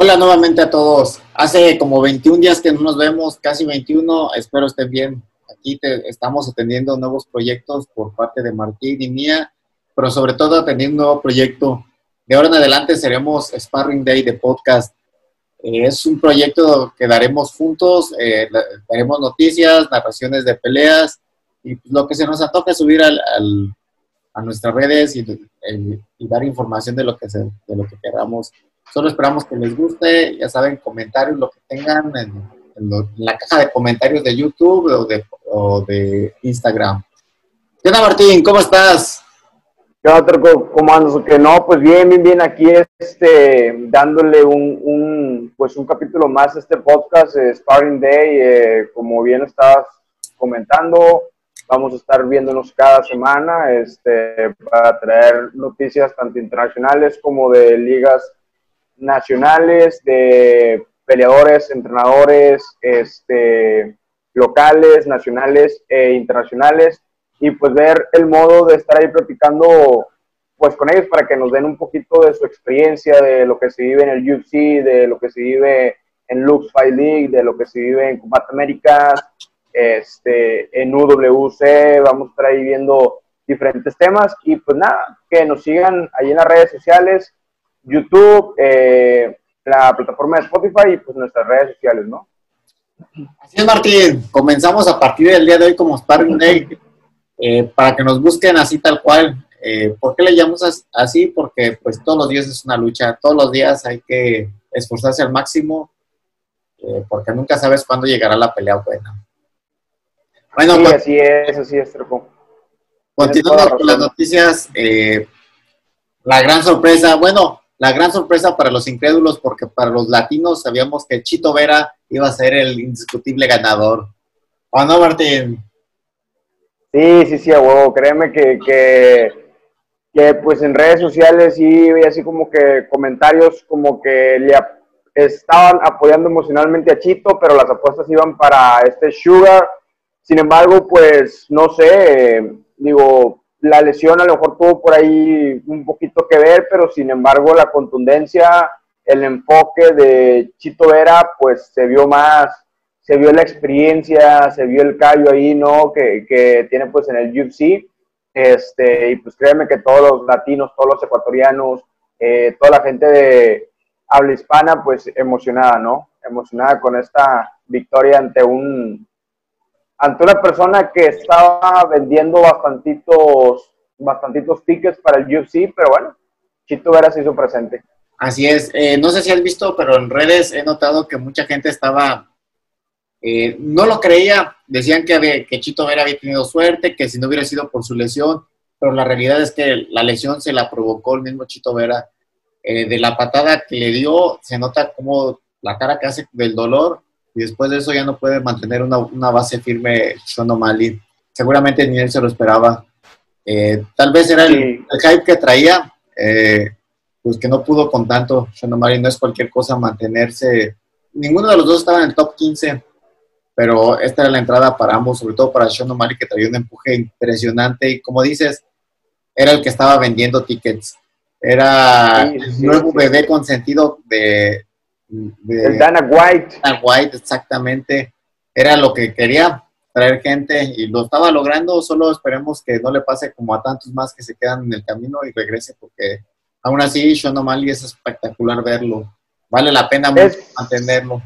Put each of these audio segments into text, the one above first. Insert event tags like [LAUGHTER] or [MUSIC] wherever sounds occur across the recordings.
Hola nuevamente a todos. Hace como 21 días que no nos vemos, casi 21. Espero estén bien. Aquí te, estamos atendiendo nuevos proyectos por parte de Martín y mía, pero sobre todo atendiendo un nuevo proyecto. De ahora en adelante seremos Sparring Day de podcast. Eh, es un proyecto que daremos juntos, eh, daremos noticias, narraciones de peleas y pues, lo que se nos antoja subir al, a nuestras redes y, y, dar información de lo que, se, de lo que queramos. Solo esperamos que les guste, ya saben, comentarios, lo que tengan en, la caja de comentarios de YouTube o de, o de Instagram. ¿Qué onda, Martín? ¿Cómo estás? ¿Qué onda, ¿Cómo andas? Que no, pues bien, bien, bien, aquí este, dándole un, un, pues un capítulo más a este podcast, eh, Sparring Day, eh, como bien estás comentando, vamos a estar viéndonos cada semana este, para traer noticias tanto internacionales como de ligas nacionales, de peleadores, entrenadores, este, locales, nacionales e internacionales, y pues ver el modo de estar ahí platicando pues con ellos para que nos den un poquito de su experiencia, de lo que se vive en el UFC, de lo que se vive en Lux Fight League, de lo que se vive en Combat Américas, este, en UWC, vamos a estar ahí viendo diferentes temas y pues nada, que nos sigan ahí en las redes sociales, YouTube, eh, la plataforma de Spotify y pues nuestras redes sociales, ¿no? Así es, Martín. Comenzamos a partir del día de hoy como Sparring Day eh, para que nos busquen así tal cual. Eh, ¿Por qué le llamamos así? Porque pues todos los días es una lucha, todos los días hay que esforzarse al máximo eh, porque nunca sabes cuándo llegará la pelea buena. Bueno, sí, pues, así es, así es, Continuando con las noticias, la gran sorpresa, bueno, la gran sorpresa para los incrédulos, porque para los latinos sabíamos que Chito Vera iba a ser el indiscutible ganador. ¿O no, Martín? Sí, sí, sí, a huevo. Créeme que, que, pues en redes sociales sí así como que comentarios como que le estaban apoyando emocionalmente a Chito, pero las apuestas iban para este Sugar. Sin embargo, pues no sé, digo, la lesión a lo mejor tuvo por ahí un poquito que ver, pero sin embargo la contundencia, el enfoque de Chito Vera, pues se vio más, se vio la experiencia, se vio el callo ahí, ¿no? Que, que tiene pues en el UFC. Este, y pues créeme que todos los latinos, todos los ecuatorianos, eh, toda la gente de habla hispana, pues emocionada, ¿no? Emocionada con esta victoria ante un ante una persona que estaba vendiendo bastantitos, bastantitos tickets para el UFC, pero bueno, Chito Vera se hizo presente. Así es. Eh, no sé si has visto, pero en redes he notado que mucha gente estaba, eh, no lo creía, decían que, que Chito Vera había tenido suerte, que si no hubiera sido por su lesión, pero la realidad es que la lesión se la provocó el mismo Chito Vera. Eh, de la patada que le dio, se nota como la cara que hace del dolor y después de eso ya no puede mantener una, una base firme Sean O'Malley. Seguramente ni él se lo esperaba. Eh, tal vez era el, hype que traía, eh, pues que no pudo con tanto. Sean O'Malley no es cualquier cosa mantenerse. Ninguno de los dos estaba en el top 15, pero esta era la entrada para ambos, sobre todo para Sean O'Malley que traía un empuje impresionante y como dices, era el que estaba vendiendo tickets. Era el nuevo bebé consentido de, el Dana White. Dana White, exactamente. Era lo que quería, traer gente y lo estaba logrando. Solo esperemos que no le pase como a tantos más que se quedan en el camino y regrese, porque aún así, Sean O'Malley es espectacular verlo. Vale la pena mantenerlo.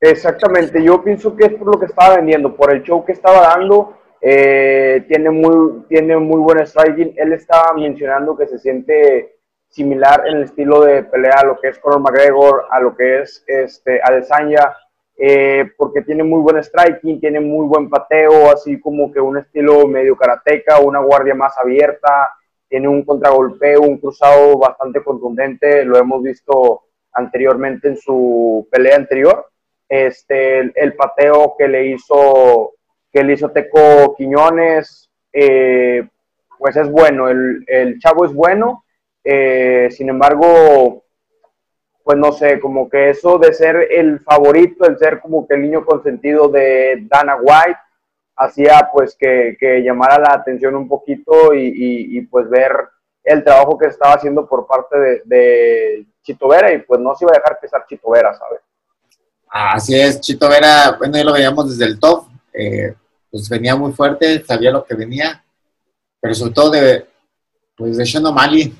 Exactamente, yo pienso que es por lo que estaba vendiendo, por el show que estaba dando. Eh, tiene, muy, tiene muy buen striking. Él estaba mencionando que se siente similar en el estilo de pelea a lo que es Conor McGregor, a lo que es este, Adesanya, eh, porque tiene muy buen striking, tiene muy buen pateo, así como que un estilo medio karateca, una guardia más abierta, tiene un contragolpeo, un cruzado bastante contundente, lo hemos visto anteriormente en su pelea anterior. Este, el, pateo que le hizo que le hizo Teco Quiñones, eh, pues es bueno, el, el chavo es bueno, eh, sin embargo, pues no sé, como que eso de ser el favorito, el ser como que el niño consentido de Dana White, hacía pues que, llamara la atención un poquito y, pues ver el trabajo que estaba haciendo por parte de, Chito Vera y pues no se iba a dejar pesar Chito Vera, ¿sabes? Así es, Chito Vera, bueno, ya lo veíamos desde el top, eh, pues venía muy fuerte, sabía lo que venía, todo de, pues de Sean O'Malley,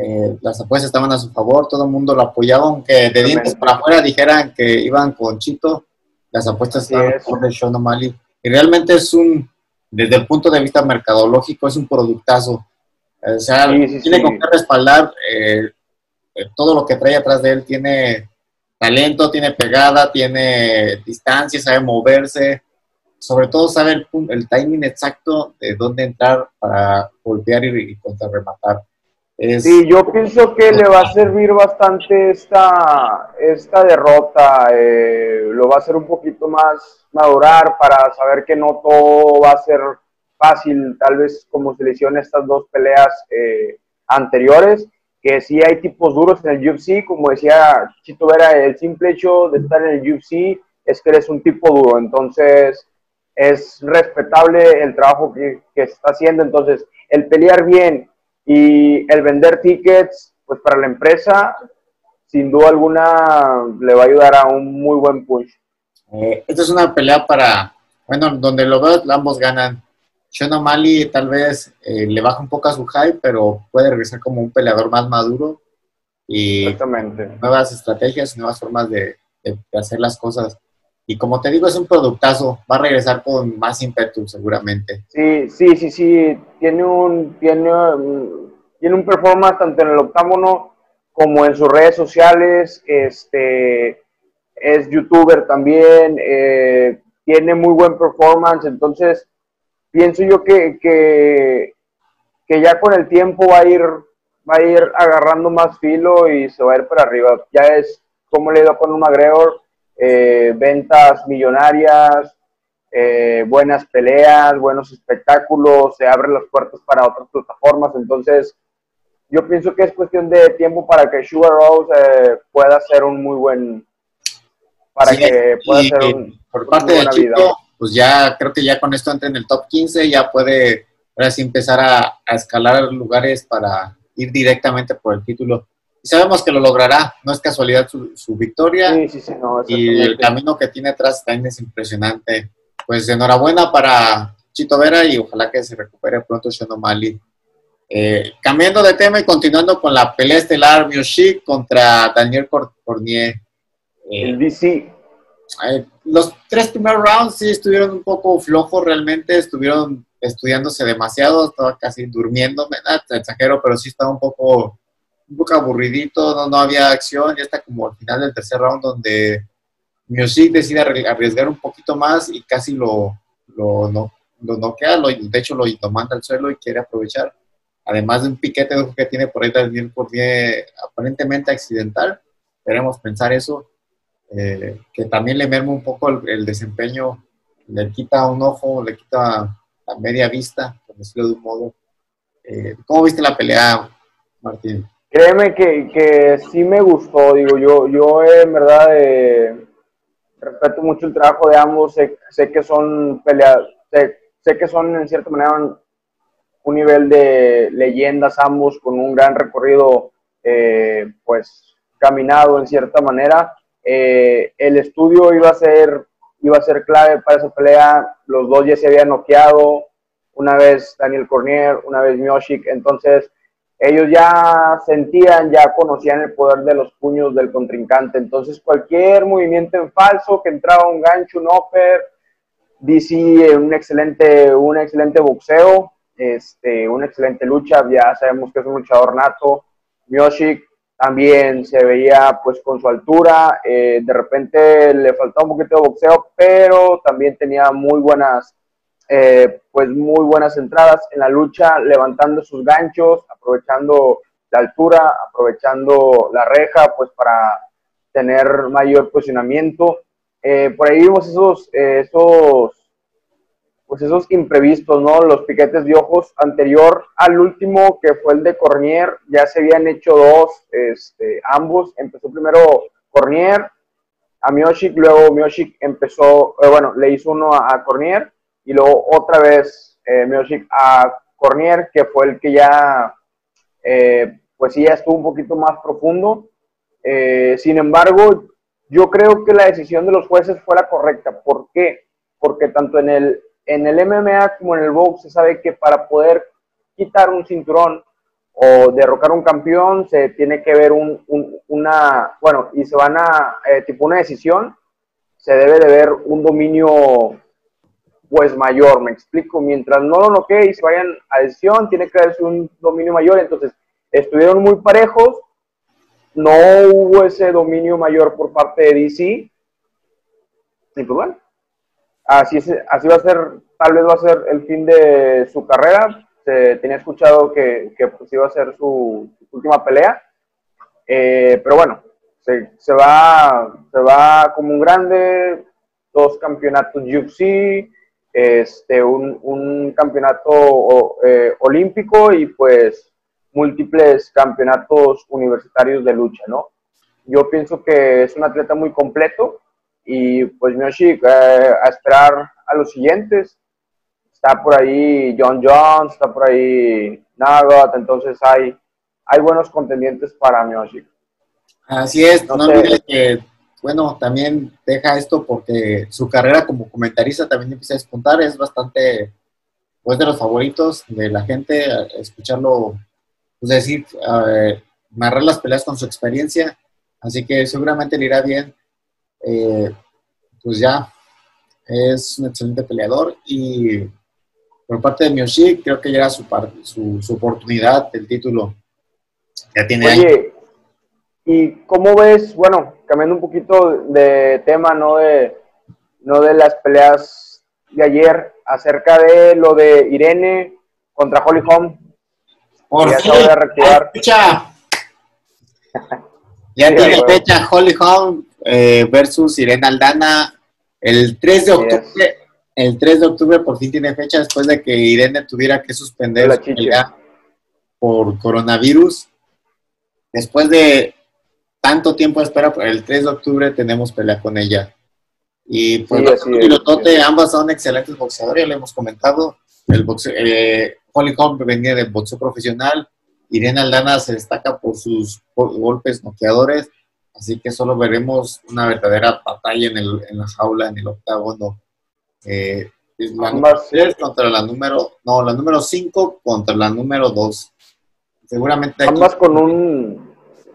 eh, las apuestas estaban a su favor, todo el mundo lo apoyaba, aunque de dientes para afuera dijeran que iban con Chito, las apuestas estaban a favor de Sean O'Malley. Y realmente es un, desde el punto de vista mercadológico, es un productazo. O sea, tiene con qué respaldar eh, eh, todo lo que trae atrás de él. Tiene talento, tiene pegada, tiene distancia, sabe moverse. Sobre todo sabe el, el timing exacto de dónde entrar para golpear y, y contrarrematar. Sí, yo pienso que le va a servir bastante esta, esta derrota, eh, lo va a hacer un poquito más madurar para saber que no todo va a ser fácil, tal vez como se lesionan estas dos peleas eh, anteriores, que sí hay tipos duros en el UFC, como decía Chito Vera, el simple hecho de estar en el UFC es que eres un tipo duro, entonces es respetable el trabajo que, que está haciendo, entonces el pelear bien y el vender tickets, pues para la empresa, sin duda alguna, le va a ayudar a un muy buen push. Eh, esta es una pelea para, bueno, donde lo veo, ambos ganan. Sean O'Malley tal vez eh, le baja un poco a su hype, pero puede regresar como un peleador más maduro y nuevas estrategias, nuevas formas de, de, hacer las cosas. Y como te digo, es un productazo, va a regresar con más ímpetu seguramente. Sí, sí, sí, sí, tiene un, tiene tiene un performance tanto en el octágono como en sus redes sociales, este, es youtuber también, eh, tiene muy buen performance, entonces pienso yo que, que, que, ya con el tiempo va a ir va a ir agarrando más filo y se va a ir para arriba. Ya es como le he ido con un McGregor, eh, ventas millonarias, eh, buenas peleas, buenos espectáculos, se abren las puertas para otras plataformas, entonces yo pienso que es cuestión de tiempo para que Sugar Rose eh, pueda ser un muy buen para que pueda ser un, por parte de Chico, pues ya creo que ya con esto entra en el top 15, ya puede ahora sí empezar a, a escalar lugares para ir directamente por el título. Y sabemos que lo logrará, no es casualidad su, su victoria. Sí, sí, sí, no, y el camino que tiene atrás también es impresionante. Pues enhorabuena para Chito Vera y ojalá que se recupere pronto Sean O'Malley. Eh, cambiando de tema y continuando con la pelea estelar Mioshik contra Daniel Cornier. Eh, el DC. Eh, los tres primeros rounds sí estuvieron un poco flojos realmente, estuvieron estudiándose demasiado, estaba casi durmiendo, te exagero, pero sí estaba un poco, un poco aburridito, no, no había acción, ya está como al final del tercer round donde Music decide arriesgar un poquito más y casi lo, lo, no, lo noquea, lo, de hecho lo, lo manda al suelo y quiere aprovechar además de un piquete que tiene por ahí también por aparentemente accidental, queremos pensar eso, eh, que también le merma un poco el, desempeño, le quita un ojo, le quita la media vista, por decirlo de un modo. Eh, ¿Cómo viste la pelea, Martín? Créeme que, que sí me gustó, digo, yo, yo en verdad eh, respeto mucho el trabajo de ambos, sé, sé que son peleas, sé, que son en cierta manera un nivel de leyendas ambos con un gran recorrido, eh, pues caminado en cierta manera. Eh, el estudio iba a ser iba a ser clave para esa pelea. Los dos ya se habían noqueado, una vez Daniel Cornier, una vez Mioshik, entonces ellos ya sentían, ya conocían el poder de los puños del contrincante. Entonces cualquier movimiento en falso, que entraba un gancho, un upper, DC un excelente, un excelente boxeo, este, una excelente lucha, ya sabemos que es un luchador nato. Mioshik también se veía pues con su altura, eh, de repente le faltaba un poquito de boxeo, pero también tenía muy buenas, eh, pues muy buenas entradas en la lucha, levantando sus ganchos, aprovechando la altura, aprovechando la reja, pues para tener mayor posicionamiento. Eh, por ahí vimos esos, esos pues esos imprevistos, ¿no? Los piquetes de ojos anterior al último, que fue el de Cornier, ya se habían hecho dos, este, ambos. Empezó primero Cornier a Mioshik, luego Mioshik empezó, eh, bueno, le hizo uno a, Cornier y luego otra vez eh, a Cornier, que fue el que ya eh, pues sí ya estuvo un poquito más profundo. Eh, sin embargo, yo creo que la decisión de los jueces fue la correcta. ¿Por qué? Porque tanto en el, en el MMA como en el box se sabe que para poder quitar un cinturón o derrocar un campeón se tiene que ver un, una, bueno, y se van a, eh, tipo una decisión, se debe de ver un dominio pues mayor, me explico, mientras no lo se vayan a decisión, tiene que verse un dominio mayor, entonces estuvieron muy parejos, no hubo ese dominio mayor por parte de DC, y pues bueno, así, así va a ser, tal vez va a ser el fin de su carrera, se tenía escuchado que, que pues iba a ser su, última pelea, eh, pero bueno, se, se, va, se va como un grande, dos campeonatos UFC, este, un, un campeonato eh, olímpico y pues múltiples campeonatos universitarios de lucha, ¿no? Yo pienso que es un atleta muy completo y pues Miyoshi, eh, a esperar a los siguientes. Está por ahí John Jones, está por ahí Nagot, entonces hay, hay buenos contendientes para Miyoshi. Así es, no, no que bueno, también deja esto porque su carrera como comentarista también empieza a despuntar, es bastante, pues de los favoritos de la gente, escucharlo, pues decir, narrar las peleas con su experiencia, así que seguramente le irá bien, eh, pues ya, es un excelente peleador y por parte de Miyoshi creo que llega su, su, su oportunidad del título. Ya tiene Oye, ¿y cómo ves, bueno, cambiando un poquito de tema, no de, no de las peleas de ayer, acerca de lo de Irene contra Holly Holm. Por ya fin, reactivar. Fecha. ya tiene fecha Holly Holm eh, versus Irene Aldana el 3 de octubre. El 3 de octubre por fin tiene fecha después de que Irene tuviera que suspender la pelea por coronavirus. Después de tanto tiempo de espera, el 3 de octubre tenemos pelea con ella. Y pues sí, pilotote, ambas son excelentes boxeadores, ya lo hemos comentado. El boxe, eh, Holly Holm venía de boxeo profesional, Irene Aldana se destaca por sus golpes noqueadores, así que solo veremos una verdadera batalla en, el, en la jaula, en el octágono. Eh, la número 3 contra la número, no, la número 5 contra la número 2. Seguramente. Ambas con un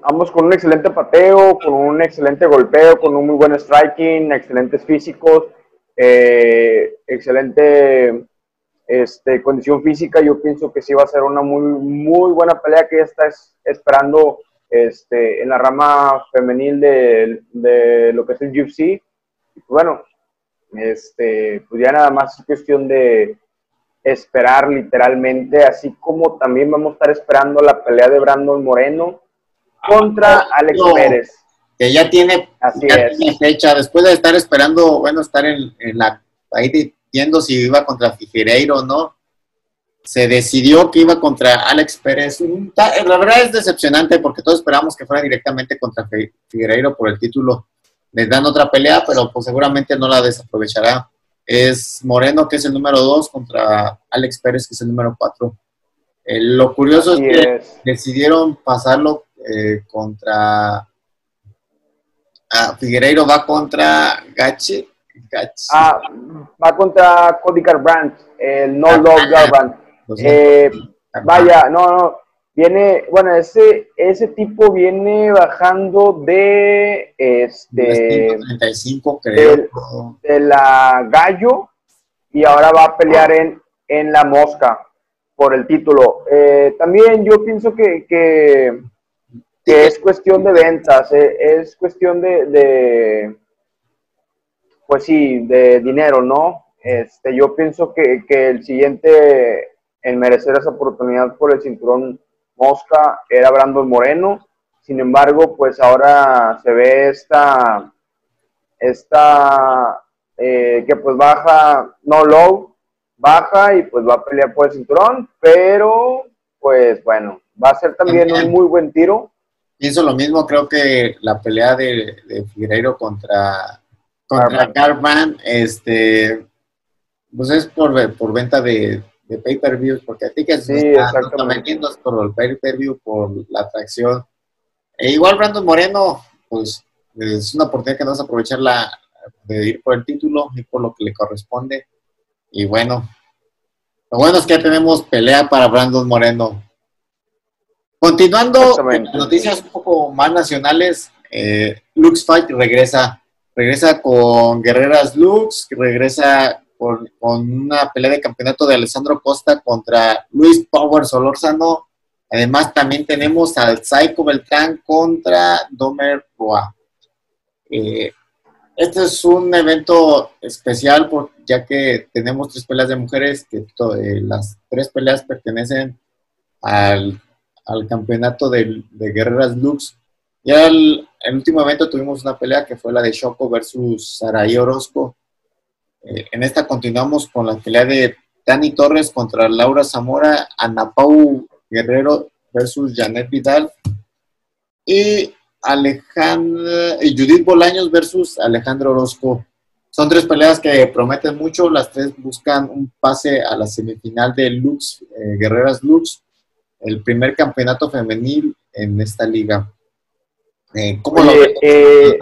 ambos con un excelente pateo, con un excelente golpeo, con un muy buen striking, excelentes físicos, eh, excelente este, condición física. Yo pienso que sí va a ser una muy, muy buena pelea que ya está esperando este, en la rama femenil de, lo que es el UFC. Bueno, este, pues ya nada más es cuestión de esperar literalmente, así como también vamos a estar esperando la pelea de Brandon Moreno contra Alex Pérez. Que ya tiene, fecha, después de estar esperando, bueno, estar en, la, ahí viendo si iba contra Figueiredo o no, se decidió que iba contra Alex Pérez. La verdad es decepcionante porque todos esperamos que fuera directamente contra Figueiredo por el título. Les dan otra pelea, pero pues seguramente no la desaprovechará. Es Moreno, que es el número 2, contra Alex Pérez, que es el número 4. lo curioso es que decidieron pasarlo eh, contra ah, Figueiredo va contra Gachi. Ah, va contra Cody Garbrandt, el No ah, Love ah, Garbrandt. Eh, vaya, no, no, viene, bueno, ese, ese tipo viene bajando de este 35, creo. De, la Gallo y ahora va a pelear en, en la Mosca por el título. Eh, también yo pienso que, que que es cuestión de ventas, eh, es cuestión de, pues sí, de dinero, ¿no? Este, yo pienso que, el siguiente en merecer esa oportunidad por el cinturón Mosca era Brandon Moreno, sin embargo, pues ahora se ve esta, esta eh, que pues baja, no low, baja y pues va a pelear por el cinturón, pero pues bueno, va a ser también un muy buen tiro pienso lo mismo, creo que la pelea de, de Figueiredo contra, contra este, pues es por, por venta de, de pay-per-view, porque a ti que Sí, se está exactamente. vendiendo es por el pay-per-view, por la atracción. E igual Brandon Moreno, pues es una oportunidad que no vas a aprovechar la, de ir por el título y por lo que le corresponde. Y bueno, lo bueno es que ya tenemos pelea para Brandon Moreno. Continuando las noticias un poco más nacionales, eh, Lux Fight regresa. Regresa con Guerreras Lux, regresa con, con una pelea de campeonato de Alessandro Costa contra Luis Power Solórzano. Además, también tenemos al Psycho Beltrán contra Domer Roa. Eh, este es un evento especial por, ya que tenemos tres peleas de mujeres, que to- eh, las tres peleas pertenecen al, al campeonato de, Guerreras Lux. Ya el, el último evento tuvimos una pelea que fue la de Shoko versus Saraí Orozco. Eh, en esta continuamos con la pelea de Dani Torres contra Laura Zamora, Ana Pau Guerrero versus Janet Vidal y y Judith Bolaños versus Alejandro Orozco. Son tres peleas que prometen mucho, las tres buscan un pase a la semifinal de Lux, eh, Guerreras Lux, el primer campeonato femenil en esta liga. Eh, ¿Cómo lo Oye, eh,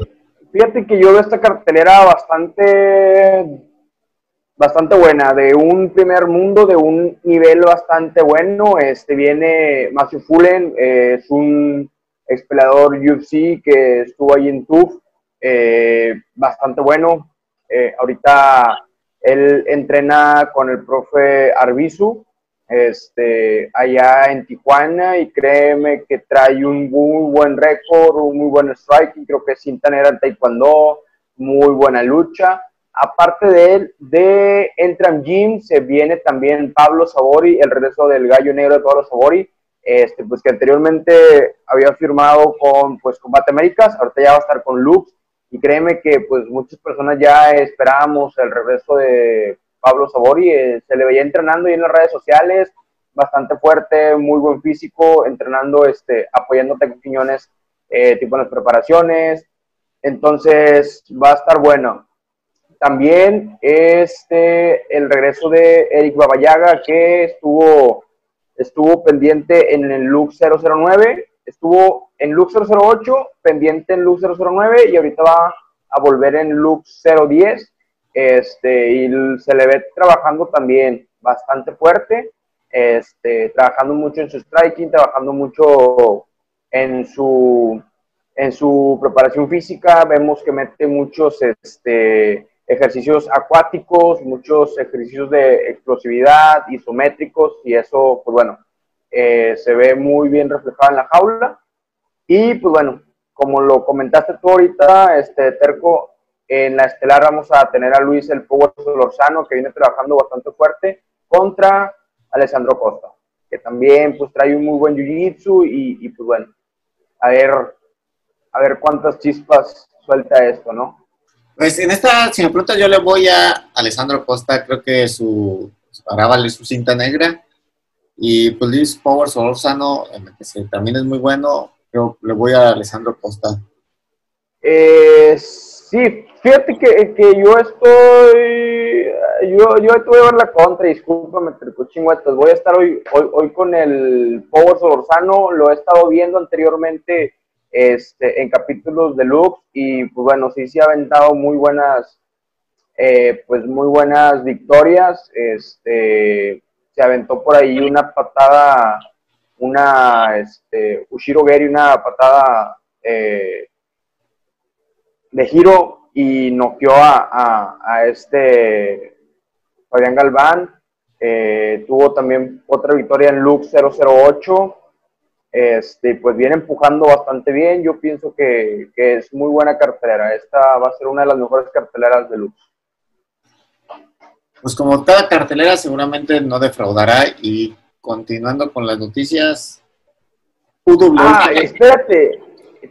fíjate que yo veo esta cartelera bastante, bastante buena, de un primer mundo, de un nivel bastante bueno. Este viene Matthew Fullen, eh, es un ex peleador UFC que estuvo ahí en TUF, eh, bastante bueno. Ahorita él entrena con el profe Arbizu, este, allá en Tijuana y créeme que trae un muy buen récord, un muy buen striking, creo que es cinta negra en taekwondo, muy buena lucha. Aparte de él, de Entram Gym se viene también Pablo Sabori, el regreso del gallo negro de Pablo Sabori, este, pues que anteriormente había firmado con pues, Combate Américas, ahorita ya va a estar con Lux, y créeme que pues muchas personas ya esperábamos el regreso de Pablo Sabori, eh, se le veía entrenando ahí en las redes sociales, bastante fuerte, muy buen físico, entrenando, este, apoyando a Teco Quiñones, eh, tipo en las preparaciones, entonces va a estar bueno. También este, el regreso de Eric Babayaga, que estuvo, estuvo pendiente en el Lux 009, estuvo en Lux 008, pendiente en Lux 009 y ahorita va a volver en Lux 010 este, y se le ve trabajando también bastante fuerte, este, trabajando mucho en su striking, trabajando mucho en su, en su preparación física, vemos que mete muchos este, ejercicios acuáticos, muchos ejercicios de explosividad, isométricos, y eso, pues bueno, eh, se ve muy bien reflejado en la jaula. Y pues bueno, como lo comentaste tú ahorita, este, Terco, en la estelar vamos a tener a Luis el Power Solorzano, que viene trabajando bastante fuerte, contra Alessandro Costa, que también pues trae un muy buen jiu-jitsu y, y, pues bueno, a ver, a ver cuántas chispas suelta esto, ¿no? Pues en esta, si me preguntas, yo le voy a Alessandro Costa, creo que su, para vale su cinta negra. Y pues Luis Power Solorzano, que también es muy bueno, creo le voy a Alessandro Costa. Eh, sí, fíjate que, que yo estoy, yo, yo te voy a ver la contra, discúlpame, chingüetas, voy a estar hoy, hoy, hoy con el Power Solorzano, lo he estado viendo anteriormente este, en capítulos de Lux y pues bueno, sí, sí ha aventado muy buenas, eh, pues muy buenas victorias, este, se aventó por ahí una patada, una, este, Ushiro Geri, una patada, eh, de giro y noqueó a, a, a este Fabián Galván. Eh, tuvo también otra victoria en Lux 008. Este, pues viene empujando bastante bien. Yo pienso que, que, es muy buena cartelera. Esta va a ser una de las mejores carteleras de Lux. Pues como cada cartelera seguramente no defraudará y continuando con las noticias. UW. Ah, espérate.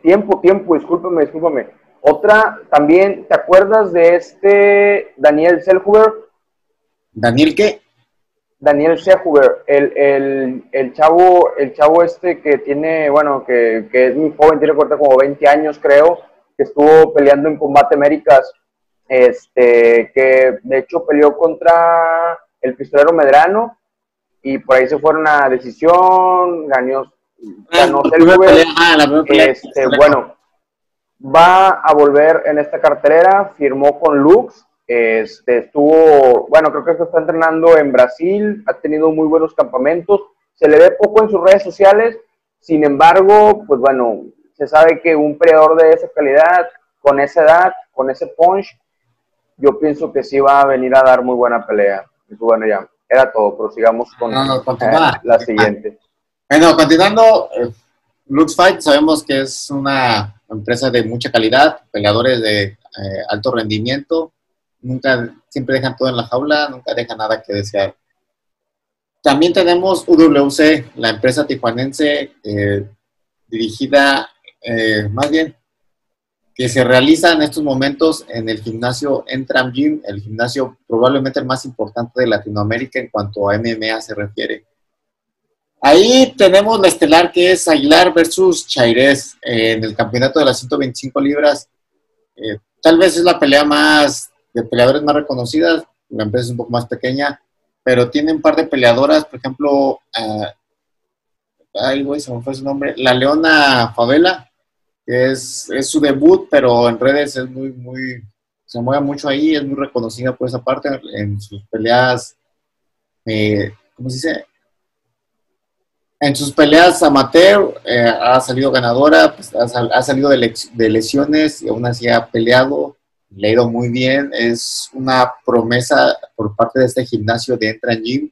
Tiempo, tiempo, discúlpame, discúlpame. Otra también, ¿te acuerdas de este Daniel Selhuber? ¿Daniel qué? Daniel Selhuber, el, el, el, chavo, el chavo este que tiene, bueno, que, que es muy joven, tiene corta como 20 años creo, que estuvo peleando en Combate Américas, este, que de hecho peleó contra el pistolero Medrano, y por ahí se fueron a decisión, ganó, Ah, ganó pelea, ah. Este, bueno, va a volver en esta cartelera, firmó con Lux, este, estuvo, bueno, creo que se está entrenando en Brasil, ha tenido muy buenos campamentos, se le ve poco en sus redes sociales, sin embargo, pues bueno, se sabe que un peleador de esa calidad, con esa edad, con ese punch, yo pienso que sí va a venir a dar muy buena pelea. Y pues bueno, ya, era todo, prosigamos con No, no, eh, la siguiente. Bueno, continuando, eh, Lux Fight sabemos que es una empresa de mucha calidad, peleadores de eh, alto rendimiento, nunca, siempre dejan todo en la jaula, nunca dejan nada que desear. También tenemos UWC, la empresa tijuanense eh, dirigida, eh, más bien, que se realiza en estos momentos en el gimnasio Entram Gym, el gimnasio probablemente el más importante de Latinoamérica en cuanto a MMA se refiere. Ahí tenemos la estelar que es Aguilar versus Chairés eh, en el campeonato de las 125 libras. Eh, tal vez es la pelea más de peleadores más reconocidas. La empresa es un poco más pequeña, pero tiene un par de peleadoras, por ejemplo, eh, ay, güey, se me fue su nombre, la Leona Favela, que es, es su debut, pero en redes es muy, muy, se mueve mucho ahí, es muy reconocida por esa parte en sus peleas, eh, ¿cómo se dice? En sus peleas amateur eh, ha salido ganadora, pues, ha, sal- ha salido de, lex- de lesiones y aún así ha peleado, le ha ido muy bien. Es una promesa por parte de este gimnasio de Entran Gym.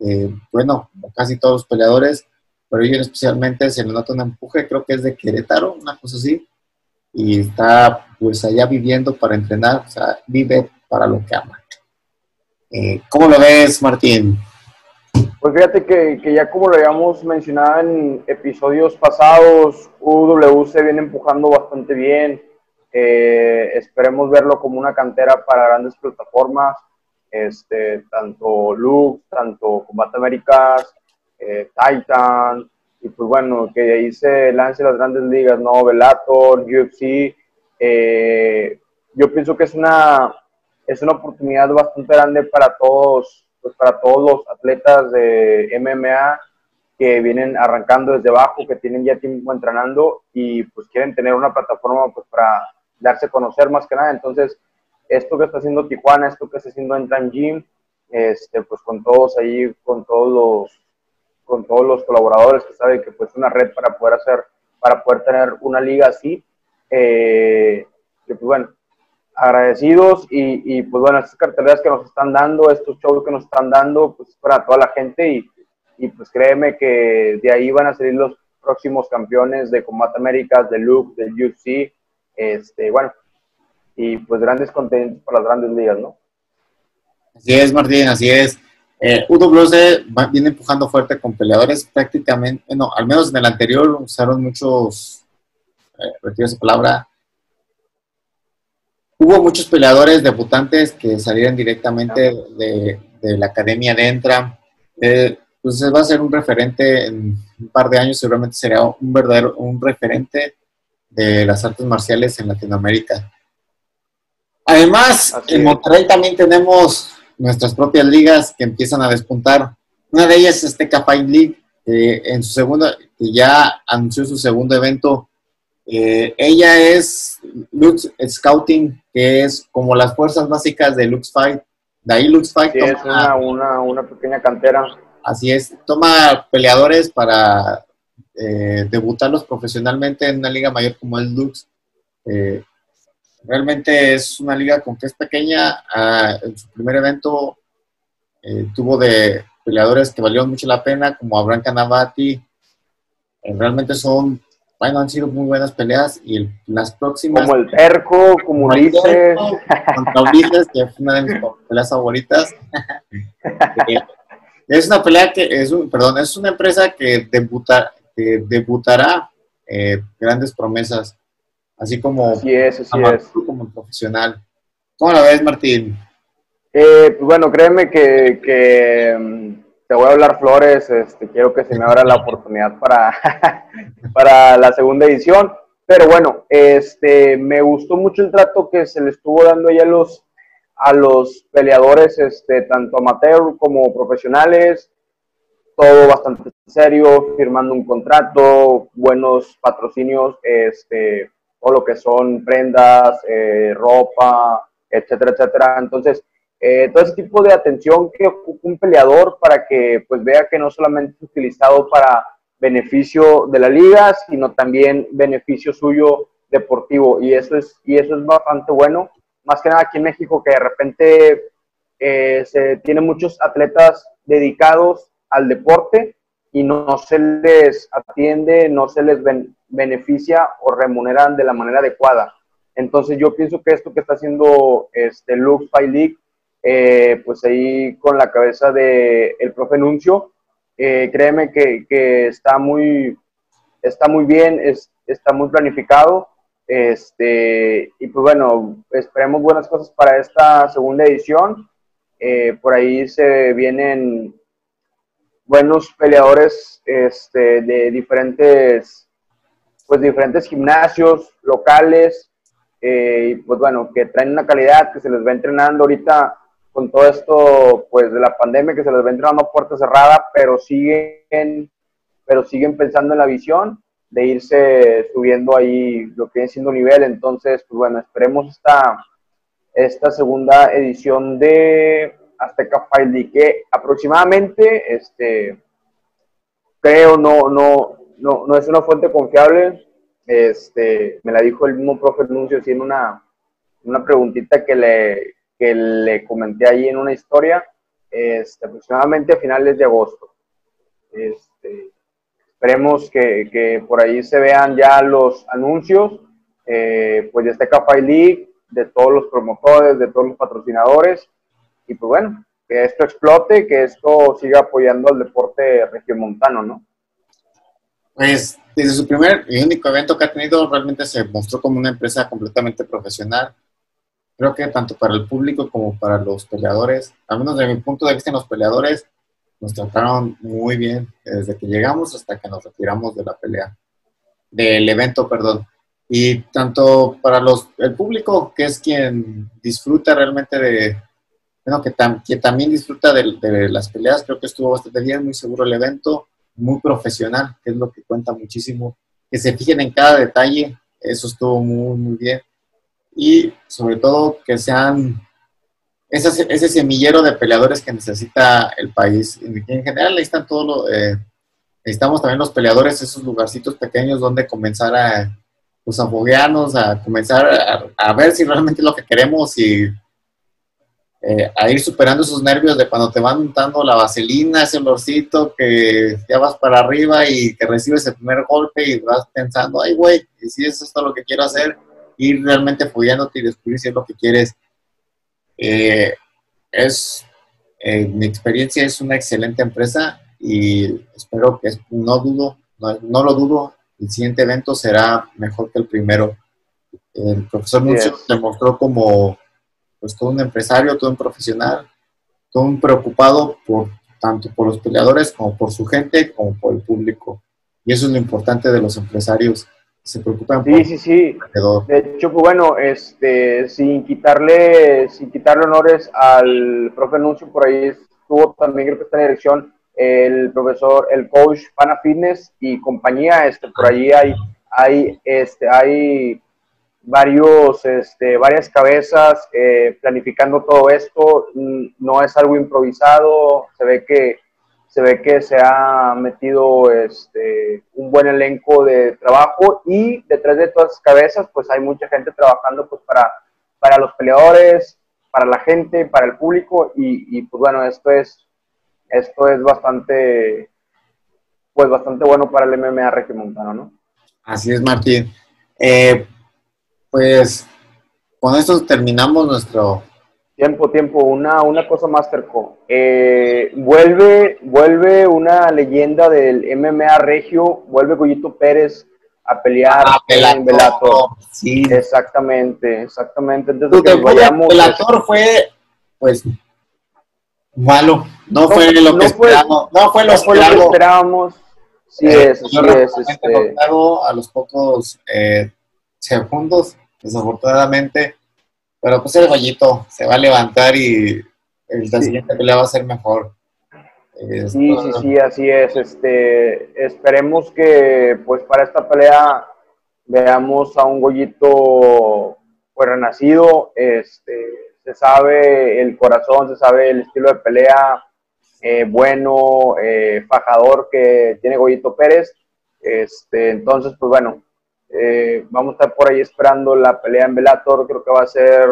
Eh, bueno, casi todos los peleadores, pero ella especialmente se le nota un empuje, creo que es de Querétaro, una cosa así, y está pues allá viviendo para entrenar, o sea, vive para lo que ama. Eh, ¿Cómo lo ves, Martín? Pues fíjate que, que ya como lo habíamos mencionado en episodios pasados, UWC viene empujando bastante bien. Eh, esperemos verlo como una cantera para grandes plataformas, este, tanto Lux, tanto Combate Américas, eh, Titan, y pues bueno, que de ahí se lance las grandes ligas, ¿no? Bellator, UFC. eh, yo pienso que es una, es una oportunidad bastante grande para todos, pues para todos los atletas de MMA que vienen arrancando desde abajo, que tienen ya tiempo entrenando y pues quieren tener una plataforma pues para darse a conocer más que nada. Entonces, esto que está haciendo Tijuana, esto que está haciendo Entran Gym, este, pues con todos ahí, con todos los, con todos los colaboradores que saben que pues una red para poder hacer, para poder tener una liga así, eh, que pues bueno, agradecidos y, y, pues bueno, estas carteleras que nos están dando, estos shows que nos están dando, pues para toda la gente y, y pues créeme que de ahí van a salir los próximos campeones de Combate Américas, de Luke, del UFC, este, bueno, y pues grandes contenidos para las grandes ligas, ¿no? Así es, Martín, así es. Eh, UWC viene empujando fuerte con peleadores prácticamente, bueno, al menos en el anterior usaron muchos, eh, retiro esa palabra, hubo muchos peleadores debutantes que salieron directamente de, de la academia de Entra. Eh, pues va a ser un referente en un par de años, seguramente será un verdadero, un referente de las artes marciales en Latinoamérica. Además, Así en es. Monterrey también tenemos nuestras propias ligas que empiezan a despuntar. Una de ellas es Teca Fight League, que en su segunda, que ya anunció su segundo evento. Eh, ella es Lux Scouting, que es como las fuerzas básicas de Lux Fight. De ahí Lux Fight Sí, es toma- una, una, una pequeña cantera. Así es, toma peleadores para eh, debutarlos profesionalmente en una liga mayor como el Lux. Eh, realmente es una liga con que es pequeña. Ah, en su primer evento eh, tuvo de peleadores que valieron mucho la pena, como Abraham Canavati. Realmente son, bueno, han sido muy buenas peleas y el- las próximas... Como el Terco, como Ulises. Contra Ulises, que fue una de mis peleas favoritas. [LAUGHS] Eh, es una pelea que, es un, perdón, es una empresa que, debuta, que debutará eh, grandes promesas, así como Así es, así amateur es. como profesional. ¿Cómo la ves, Martín? Eh, pues bueno, créeme que, que, mm, te voy a hablar flores, este, quiero que se me abra la oportunidad para, [LAUGHS] para la segunda edición, pero bueno, este, me gustó mucho el trato que se le estuvo dando a los, a los peleadores, este, tanto amateur como profesionales, todo bastante serio, firmando un contrato, buenos patrocinios, este, lo que son prendas, eh, ropa, etcétera, etcétera. Entonces, eh, todo ese tipo de atención que ocupa un peleador para que pues vea que no solamente es utilizado para beneficio de la liga, sino también beneficio suyo deportivo. Y eso es, y eso es bastante bueno. Más que nada aquí en México, que de repente eh, se tiene muchos atletas dedicados al deporte y no, se les atiende, no se les beneficia o remuneran de la manera adecuada. Entonces yo pienso que esto que está haciendo este Lux Fight League, eh, pues ahí con la cabeza del el profe Nuncio, eh, créeme que, que, está, muy, está muy bien, es, está muy planificado. Este, y pues bueno, esperemos buenas cosas para esta segunda edición. Eh, por ahí se vienen buenos peleadores este, de diferentes, pues diferentes gimnasios locales, eh, y pues bueno, que traen una calidad, que se les va entrenando ahorita con todo esto, pues de la pandemia, que se les va entrenando a puerta cerrada, pero siguen, pero siguen pensando en la visión de irse subiendo ahí lo que viene siendo nivel, entonces, pues bueno, esperemos esta, esta segunda edición de Azteca File que aproximadamente, este, creo, no, no, no, no es una fuente confiable. Este, me la dijo el mismo profe Nuncio, así en una, una preguntita que le, que le comenté ahí en una historia, este, aproximadamente a finales de agosto. Este, esperemos que, que, por ahí se vean ya los anuncios, eh, pues de Azteca Fight League, de todos los promotores, de todos los patrocinadores, y pues bueno, que esto explote, que esto siga apoyando al deporte regiomontano, ¿no? Pues desde su primer y único evento que ha tenido, realmente se mostró como una empresa completamente profesional. Creo que tanto para el público como para los peleadores, al menos desde mi punto de vista, los peleadores nos trataron muy bien desde que llegamos hasta que nos retiramos de la pelea, del evento, perdón. Y tanto para los, el público, que es quien disfruta realmente de, bueno, que también disfruta de, las peleas, creo que estuvo bastante bien, muy seguro el evento, muy profesional, que es lo que cuenta muchísimo, que se fijen en cada detalle, eso estuvo muy, muy bien. Y sobre todo que sean ese, ese semillero de peleadores que necesita el país. En, general ahí están todos los, eh, necesitamos también los peleadores, esos lugarcitos pequeños donde comenzar a, pues, a a comenzar a, a ver si realmente es lo que queremos y eh, a ir superando esos nervios de cuando te van untando la vaselina, ese olorcito, que ya vas para arriba y que recibes el primer golpe y vas pensando, ay, güey, y si es esto lo que quiero hacer, ir realmente follándote y descubrir si es lo que quieres. Eh, es, eh, mi experiencia es una excelente empresa y espero que, no dudo, no, lo dudo, el siguiente evento será mejor que el primero. El profesor Mucho se mostró como pues todo un empresario, todo un profesional, todo un preocupado por tanto por los peleadores como por su gente, como por el público. Y eso es lo importante de los empresarios, se preocupan sí, Sí, sí, De hecho, pues bueno, este, sin quitarle, sin quitarle honores al profe Nuncio, por ahí estuvo también, creo que está en dirección, el profesor, el coach Pana Fitness y compañía, este, por allí hay, hay, este, hay varios, este, varias cabezas eh, planificando todo esto. Mm, no es algo improvisado, se ve que se, ve que se ha metido este, un buen elenco de trabajo y detrás de todas las cabezas pues hay mucha gente trabajando pues para, para los peleadores, para la gente, para el público y, pues bueno, esto es, esto es bastante pues bastante bueno para el MMA regiomontano, ¿no? Así es, Martín. Eh, pues con esto terminamos nuestro... Tiempo, tiempo, una, una cosa más, Terco. Eh, vuelve, vuelve una leyenda del MMA Regio, vuelve Goyito Pérez a pelear ah, en Velator. Sí. Exactamente, exactamente. Entonces, que vayamos, Velator fue, pues, malo. No, fue lo que esperábamos. No fue lo, que esperábamos. Sí eh, es, sí es. Este... A los pocos eh, segundos, desafortunadamente. Pero pues el Goyito se va a levantar y el siguiente pelea va a ser mejor. Sí, sí, sí, así es. Este, esperemos que pues para esta pelea veamos a un Goyito pues renacido, este, se sabe el corazón, se sabe el estilo de pelea eh, bueno, eh, fajador que tiene Goyito Pérez. Este, entonces, pues bueno, eh, vamos a estar por ahí esperando la pelea en Velator, creo que va a ser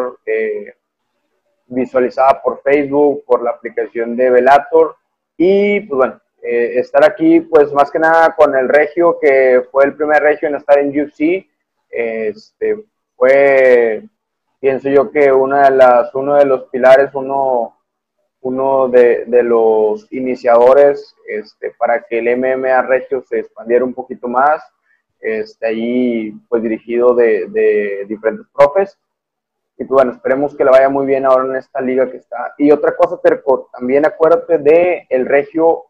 visualizada por Facebook, por la aplicación de Velator. Y pues bueno, estar aquí, pues más que nada con el Regio, que fue el primer Regio en estar en UFC. Este, fue, pienso yo que una de las, uno de los pilares, uno, uno de, de los iniciadores este, para que el MMA Regio se expandiera un poquito más, este, ahí pues dirigido de, diferentes profes. Y pues bueno, esperemos que le vaya muy bien ahora en esta liga que está. Y otra cosa, Terco, también acuérdate de el Regio,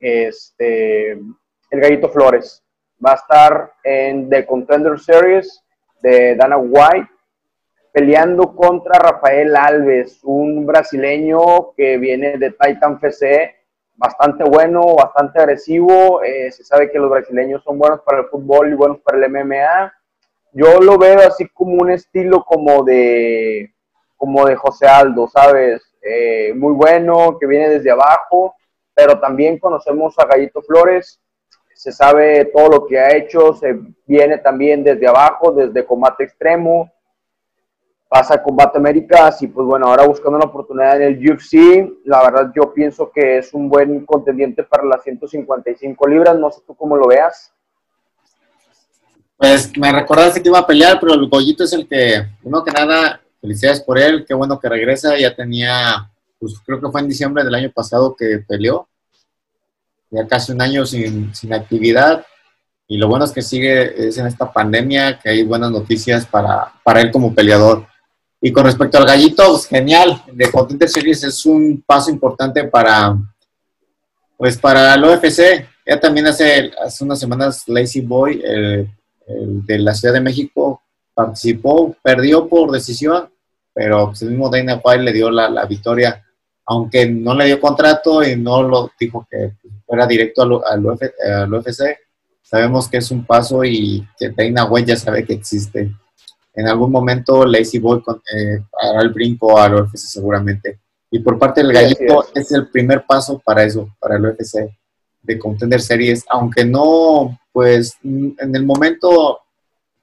este, el Gallito Flores. Va a estar en The Contender Series de Dana White, peleando contra Rafael Alves, un brasileño que viene de Titan FC, bastante bueno, bastante agresivo. Eh, se sabe que los brasileños son buenos para el fútbol y buenos para el MMA. Yo lo veo así como un estilo como de, como de José Aldo, ¿sabes? Eh, muy bueno, que viene desde abajo, pero también conocemos a Gallito Flores, se sabe todo lo que ha hecho, se viene también desde abajo, desde combate extremo, pasa Combate Américas y pues bueno, ahora buscando una oportunidad en el UFC, la verdad yo pienso que es un buen contendiente para las 155 libras, no sé tú cómo lo veas. Pues me recordaste que iba a pelear, pero el Goyito es el que, uno que nada, felicidades por él, qué bueno que regresa, ya tenía, pues creo que fue en diciembre del año pasado que peleó, ya casi un año sin, actividad. Y lo bueno es que sigue es en esta pandemia, que hay buenas noticias para, para él como peleador. Y con respecto al gallito, pues, genial. De Contender Series es un paso importante para, pues para el UFC. Ya también hace, hace unas semanas Lazy Boy, el, de la Ciudad de México, participó, perdió por decisión, pero pues, el mismo Dana White le dio la, la victoria aunque no le dio contrato y no lo dijo que fuera directo al, UFC, sabemos que es un paso y que Dana White ya sabe que existe. En algún momento Lazy Boy eh, hará el brinco al UFC seguramente. Y por parte del gallito es. el primer paso para eso, para el UFC, de contender series, aunque no, pues en el momento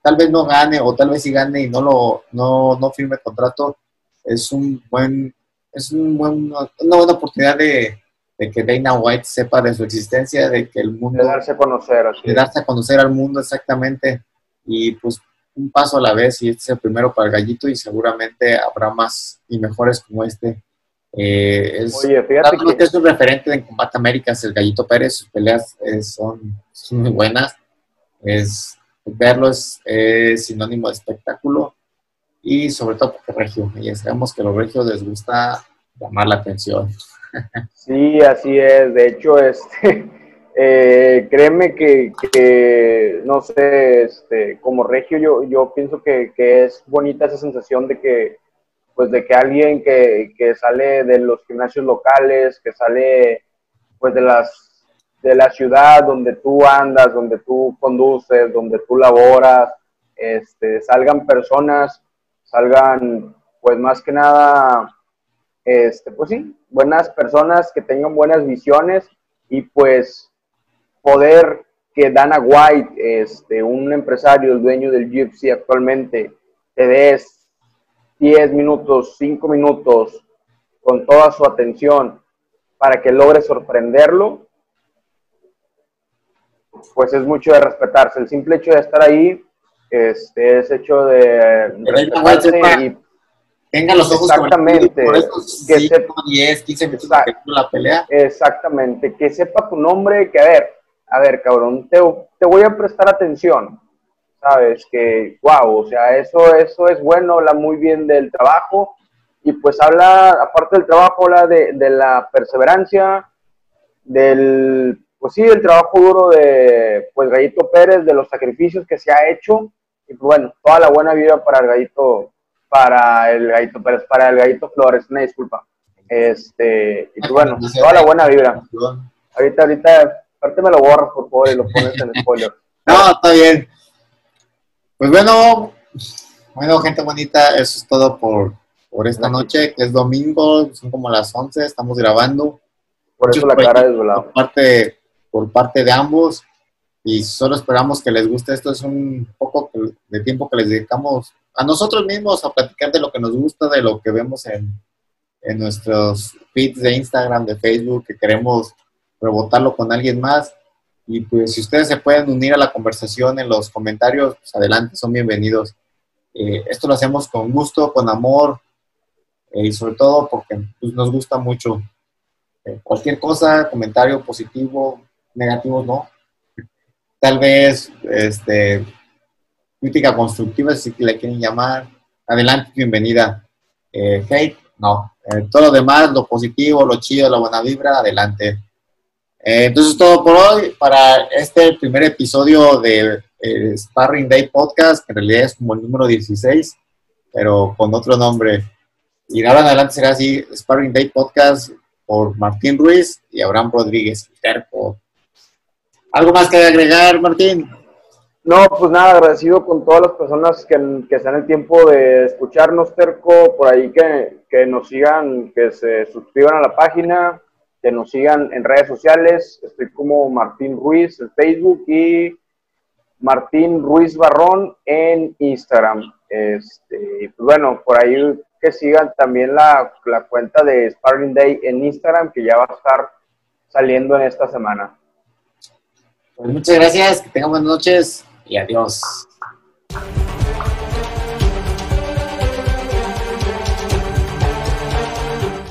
tal vez no gane o tal vez sí gane y no lo no, no firme contrato, es un buen es un buen, una buena oportunidad de, que Dana White sepa de su existencia, de que el mundo... De darse a conocer. De darse a conocer al mundo exactamente. Y pues un paso a la vez y este es el primero para el gallito y seguramente habrá más y mejores como este. Eh, es, Oye, fíjate que... es un referente en Combate Américas, el Gallito Pérez, sus peleas eh, son, muy buenas. Es, verlo es, sinónimo de espectáculo y sobre todo porque regio, y sabemos que los regios les gusta llamar la atención. Sí, así es. De hecho, este, eh, créeme que, no sé, este, como regio yo, yo pienso que, es bonita esa sensación de que, pues de que alguien que, que, sale de los gimnasios locales, que sale pues de las de la ciudad donde tú andas, donde tú conduces, donde tú laboras, este, salgan personas salgan, pues más que nada, este, pues sí, buenas personas que tengan buenas visiones y pues poder que Dana White, este, un empresario, el dueño del UFC actualmente, te des 10 minutos, 5 minutos con toda su atención para que logre sorprenderlo, pues es mucho de respetarse. El simple hecho de estar ahí este, es hecho de... y, tenga los ojos exactamente, por que sepa, 10, 15 minutos la pelea. Exactamente, que sepa tu nombre, que a ver, a ver, cabrón, te, te voy a prestar atención, ¿sabes? Que, wow, o sea, eso, eso es bueno, habla muy bien del trabajo y pues habla, aparte del trabajo, habla de, de la perseverancia, del, pues sí, el trabajo duro de, pues, Gallito Pérez, de los sacrificios que se ha hecho y pues, bueno, toda la buena vida para el gallito, para el gallito, para el gallito Flores, una disculpa. Este, y pues bueno, [LAUGHS] toda la buena vibra. Ahorita, ahorita, aparte me lo borras por favor y lo pones en spoiler. [LAUGHS] No, está bien. Pues bueno, bueno, gente bonita, eso es todo por, por esta noche, que es domingo, son como las 11, estamos grabando. Por eso la cara desvelada. Por parte, por parte de ambos, y solo esperamos que les guste. Esto es un poco de tiempo que les dedicamos a nosotros mismos a platicar de lo que nos gusta, de lo que vemos en, en nuestros feeds de Instagram, de Facebook, que queremos rebotarlo con alguien más. Y pues si ustedes se pueden unir a la conversación en los comentarios, pues adelante, son bienvenidos. Eh, esto lo hacemos con gusto, con amor eh, y sobre todo porque pues, nos gusta mucho. Eh, cualquier cosa, comentario positivo, negativo, no. Tal vez este, crítica constructiva, si le quieren llamar. Adelante, bienvenida. hate, no. todo lo demás, lo positivo, lo chido, la buena vibra, adelante. Entonces, todo por hoy. Para este primer episodio de eh, Sparring Day Podcast, que en realidad es como el número 16, pero con otro nombre. Y de ahora en adelante será así, Sparring Day Podcast por Martín Ruiz y Abraham Rodríguez, ¿Algo más que agregar, Martín? No, pues nada, agradecido con todas las personas que, que están en el tiempo de escucharnos, Terco, por ahí que, que nos sigan, que se suscriban a la página, que nos sigan en redes sociales. Estoy como Martín Ruiz en Facebook y Martín Ruiz Barrón en Instagram. Este, pues bueno, por ahí que sigan también la, la cuenta de Sparring Day en Instagram, que ya va a estar saliendo en esta semana. Pues muchas gracias, que tengan buenas noches y adiós.